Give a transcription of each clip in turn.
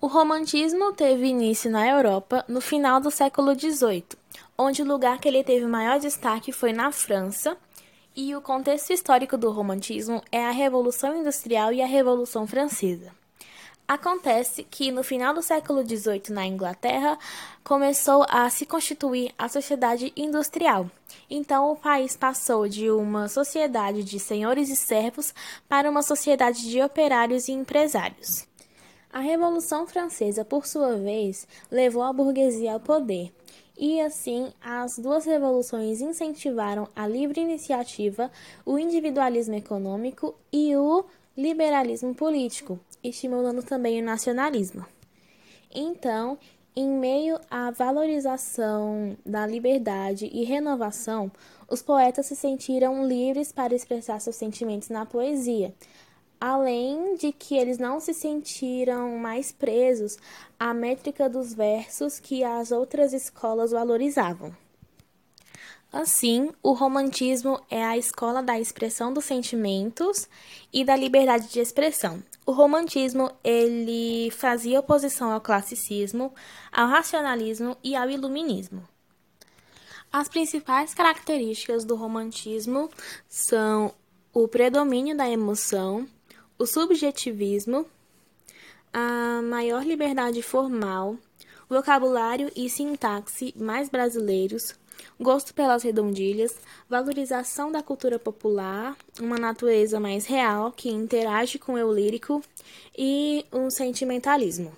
O romantismo teve início na Europa no final do século XVIII, onde o lugar que ele teve maior destaque foi na França, e o contexto histórico do romantismo é a Revolução Industrial e a Revolução Francesa. Acontece que no final do século XVIII, na Inglaterra, começou a se constituir a sociedade industrial. Então, o país passou de uma sociedade de senhores e servos para uma sociedade de operários e empresários. A Revolução Francesa, por sua vez, levou a burguesia ao poder. E assim, as duas revoluções incentivaram a livre iniciativa, o individualismo econômico e o liberalismo político, estimulando também o nacionalismo. Então, em meio à valorização da liberdade e renovação, os poetas se sentiram livres para expressar seus sentimentos na poesia, além de que eles não se sentiram mais presos à métrica dos versos que as outras escolas valorizavam. Assim, o romantismo é a escola da expressão dos sentimentos e da liberdade de expressão. O romantismo ele fazia oposição ao classicismo, ao racionalismo e ao iluminismo. As principais características do romantismo são o predomínio da emoção, o subjetivismo, a maior liberdade formal, vocabulário e sintaxe mais brasileiros, gosto pelas redondilhas, valorização da cultura popular, uma natureza mais real que interage com o eu lírico e um sentimentalismo.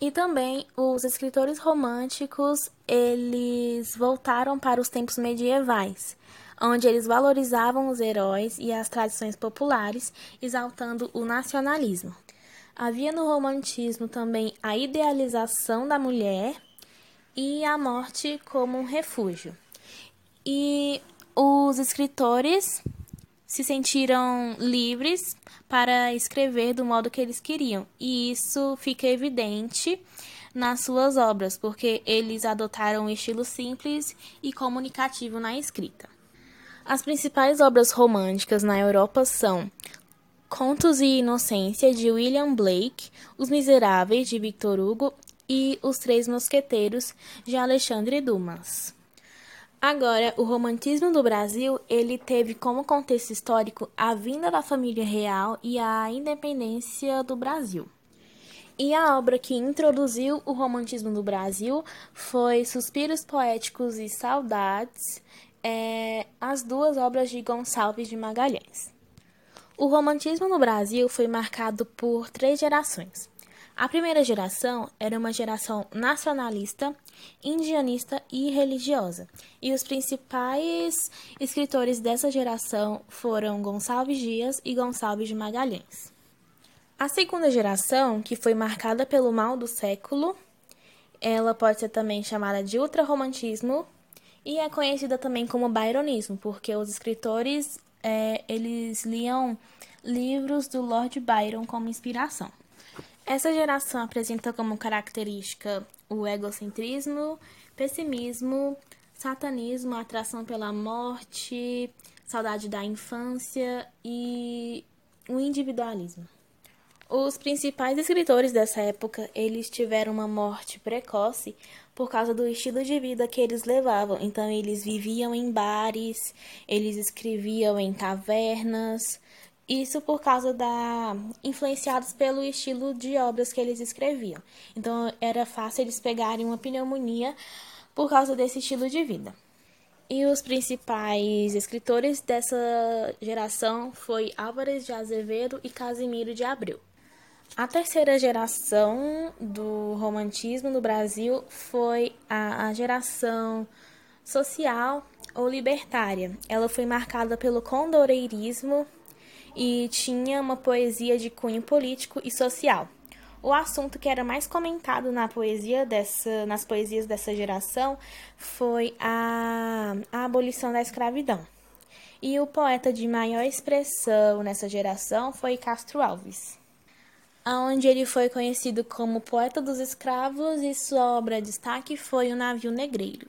E também os escritores românticos, eles voltaram para os tempos medievais, onde eles valorizavam os heróis e as tradições populares, exaltando o nacionalismo. Havia no romantismo também a idealização da mulher e a morte como um refúgio. E os escritores se sentiram livres para escrever do modo que eles queriam, e isso fica evidente nas suas obras, porque eles adotaram um estilo simples e comunicativo na escrita. As principais obras românticas na Europa são Contos e Inocência de William Blake, Os Miseráveis de Victor Hugo e Os Três Mosqueteiros de Alexandre Dumas. Agora, o romantismo do Brasil, ele teve como contexto histórico a vinda da família real e a independência do Brasil. E a obra que introduziu o romantismo no Brasil foi Suspiros Poéticos e Saudades, as duas obras de Gonçalves de Magalhães. O romantismo no Brasil foi marcado por três gerações. A primeira geração era uma geração nacionalista, indianista e religiosa, e os principais escritores dessa geração foram Gonçalves Dias e Gonçalves de Magalhães. A segunda geração, que foi marcada pelo mal do século, ela pode ser também chamada de ultrarromantismo e é conhecida também como byronismo, porque os escritores é, eles liam livros do Lord Byron como inspiração. Essa geração apresenta como característica o egocentrismo, pessimismo, satanismo, atração pela morte, saudade da infância e o individualismo. Os principais escritores dessa época, eles tiveram uma morte precoce por causa do estilo de vida que eles levavam. Então eles viviam em bares, eles escreviam em tavernas, isso por causa da influenciados pelo estilo de obras que eles escreviam. Então era fácil eles pegarem uma pneumonia por causa desse estilo de vida. E os principais escritores dessa geração foi Álvares de Azevedo e Casimiro de Abreu. A terceira geração do romantismo no Brasil foi a, geração social ou libertária. Ela foi marcada pelo condoreirismo e tinha uma poesia de cunho político e social. O assunto que era mais comentado na poesia dessa, nas poesias dessa geração foi a, a abolição da escravidão. E o poeta de maior expressão nessa geração foi Castro Alves, onde ele foi conhecido como poeta dos escravos e sua obra de destaque foi O Navio Negreiro.